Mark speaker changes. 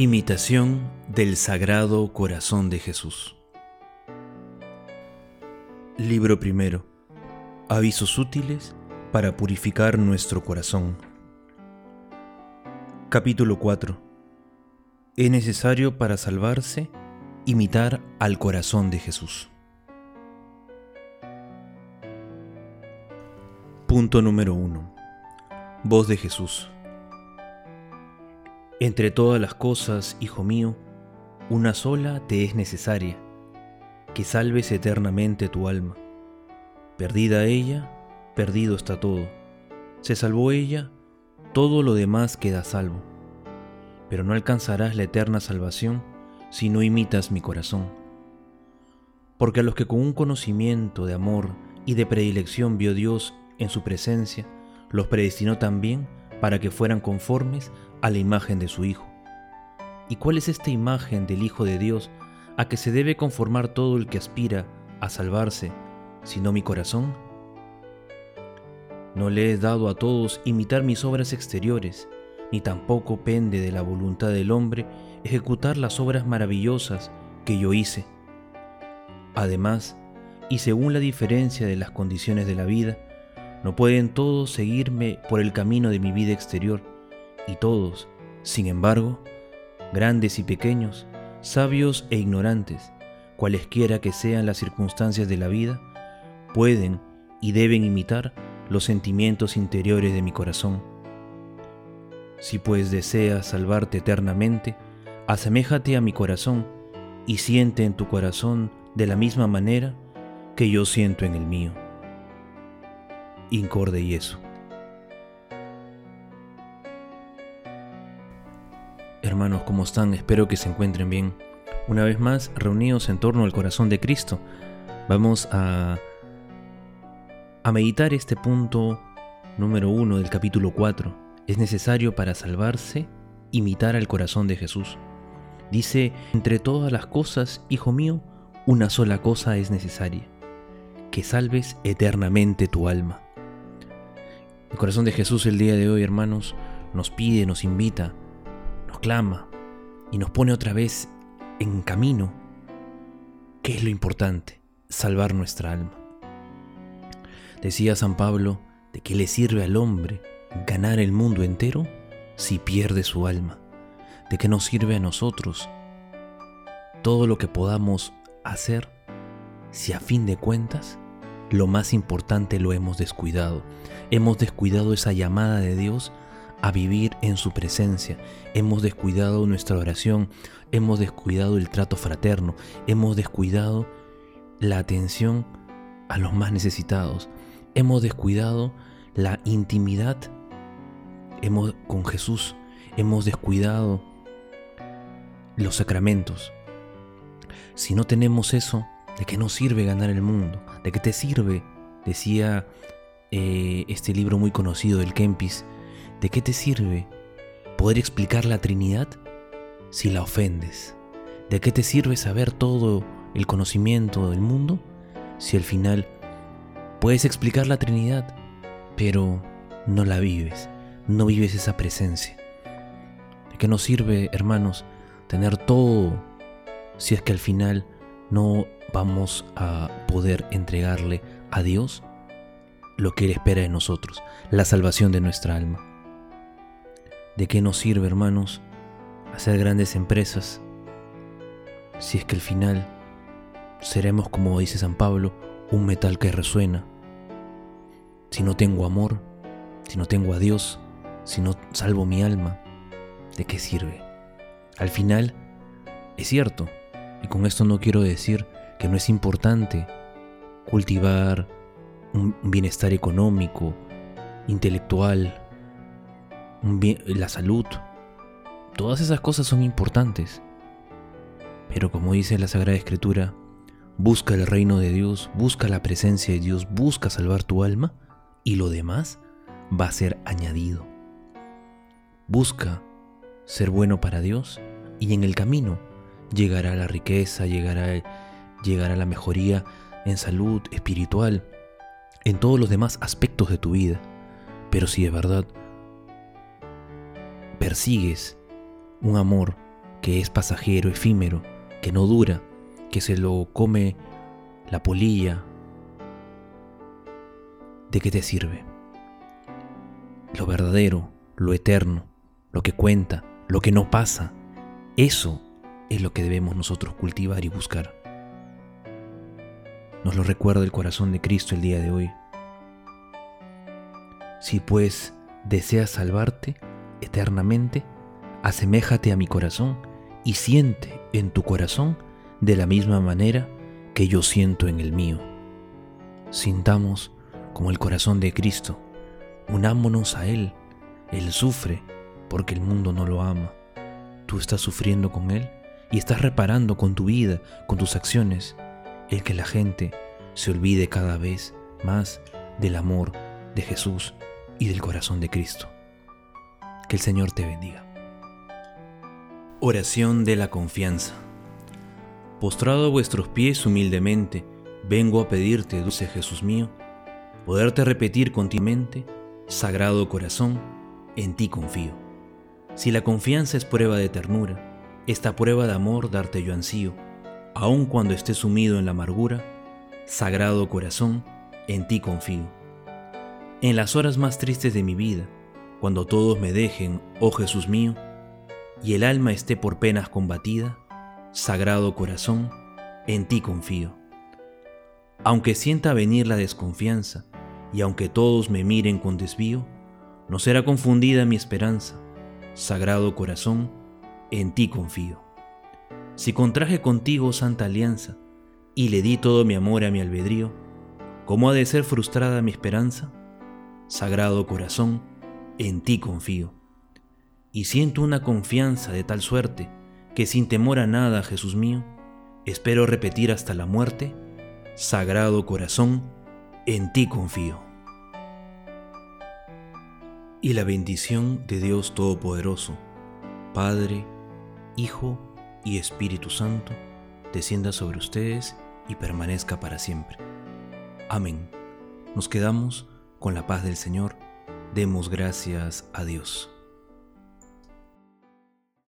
Speaker 1: Imitación del Sagrado Corazón de Jesús. Libro primero. Avisos útiles para purificar nuestro corazón. Capítulo 4. Es necesario para salvarse imitar al corazón de Jesús. Punto número 1. Voz de Jesús. Entre todas las cosas, hijo mío, una sola te es necesaria, que salves eternamente tu alma. Perdida ella, perdido está todo. Se salvó ella, todo lo demás queda salvo. Pero no alcanzarás la eterna salvación si no imitas mi corazón. Porque a los que con un conocimiento de amor y de predilección vio Dios en su presencia, los predestinó también para que fueran conformes a la imagen de su Hijo. ¿Y cuál es esta imagen del Hijo de Dios a que se debe conformar todo el que aspira a salvarse, sino mi corazón? No le he dado a todos imitar mis obras exteriores, ni tampoco pende de la voluntad del hombre ejecutar las obras maravillosas que yo hice. Además, y según la diferencia de las condiciones de la vida, no pueden todos seguirme por el camino de mi vida exterior, y todos, sin embargo, grandes y pequeños, sabios e ignorantes, cualesquiera que sean las circunstancias de la vida, pueden y deben imitar los sentimientos interiores de mi corazón. Si pues deseas salvarte eternamente, aseméjate a mi corazón y siente en tu corazón de la misma manera que yo siento en el mío incorde y eso. Hermanos, ¿cómo están? Espero que se encuentren bien. Una vez más, reunidos en torno al corazón de Cristo, vamos a, a meditar este punto número uno del capítulo 4. Es necesario para salvarse imitar al corazón de Jesús. Dice, entre todas las cosas, hijo mío, una sola cosa es necesaria, que salves eternamente tu alma. El corazón de Jesús el día de hoy, hermanos, nos pide, nos invita, nos clama y nos pone otra vez en camino. ¿Qué es lo importante? Salvar nuestra alma. Decía San Pablo, ¿de qué le sirve al hombre ganar el mundo entero si pierde su alma? ¿De qué nos sirve a nosotros todo lo que podamos hacer si a fin de cuentas lo más importante lo hemos descuidado. Hemos descuidado esa llamada de Dios a vivir en su presencia. Hemos descuidado nuestra oración, hemos descuidado el trato fraterno, hemos descuidado la atención a los más necesitados. Hemos descuidado la intimidad hemos, con Jesús. Hemos descuidado los sacramentos. Si no tenemos eso, ¿De qué nos sirve ganar el mundo? ¿De qué te sirve? Decía eh, este libro muy conocido del Kempis. ¿De qué te sirve poder explicar la Trinidad si la ofendes? ¿De qué te sirve saber todo el conocimiento del mundo si al final puedes explicar la Trinidad, pero no la vives, no vives esa presencia? ¿De qué nos sirve, hermanos, tener todo si es que al final no vamos a poder entregarle a Dios lo que Él espera de nosotros, la salvación de nuestra alma. ¿De qué nos sirve, hermanos, hacer grandes empresas si es que al final seremos, como dice San Pablo, un metal que resuena? Si no tengo amor, si no tengo a Dios, si no salvo mi alma, ¿de qué sirve? Al final, es cierto, y con esto no quiero decir que no es importante cultivar un bienestar económico, intelectual, la salud. Todas esas cosas son importantes. Pero como dice la Sagrada Escritura, busca el reino de Dios, busca la presencia de Dios, busca salvar tu alma y lo demás va a ser añadido. Busca ser bueno para Dios y en el camino llegará la riqueza, llegará, llegará la mejoría en salud espiritual, en todos los demás aspectos de tu vida. Pero si de verdad persigues un amor que es pasajero, efímero, que no dura, que se lo come la polilla, ¿de qué te sirve? Lo verdadero, lo eterno, lo que cuenta, lo que no pasa, eso es lo que debemos nosotros cultivar y buscar. Nos lo recuerda el corazón de Cristo el día de hoy. Si pues deseas salvarte eternamente, aseméjate a mi corazón y siente en tu corazón de la misma manera que yo siento en el mío. Sintamos como el corazón de Cristo, unámonos a Él. Él sufre porque el mundo no lo ama. Tú estás sufriendo con Él y estás reparando con tu vida, con tus acciones, el que la gente se olvide cada vez más del amor de Jesús y del corazón de Cristo. Que el Señor te bendiga. Oración de la confianza. Postrado a vuestros pies humildemente, vengo a pedirte, dulce Jesús mío, poderte repetir continuamente, Sagrado corazón, en ti confío. Si la confianza es prueba de ternura, esta prueba de amor darte yo ansío, aun cuando esté sumido en la amargura, Sagrado corazón, en ti confío. En las horas más tristes de mi vida, cuando todos me dejen, oh Jesús mío, y el alma esté por penas combatida, Sagrado corazón, en ti confío. Aunque sienta venir la desconfianza, y aunque todos me miren con desvío, no será confundida mi esperanza. Sagrado corazón, en ti confío. Si contraje contigo santa alianza, y le di todo mi amor a mi albedrío, ¿cómo ha de ser frustrada mi esperanza? Sagrado corazón, en ti confío. Y siento una confianza de tal suerte que sin temor a nada, Jesús mío, espero repetir hasta la muerte, Sagrado corazón, en ti confío. Y la bendición de Dios Todopoderoso, Padre, Hijo y Espíritu Santo, descienda sobre ustedes y permanezca para siempre. Amén. Nos quedamos con la paz del Señor, demos gracias a Dios.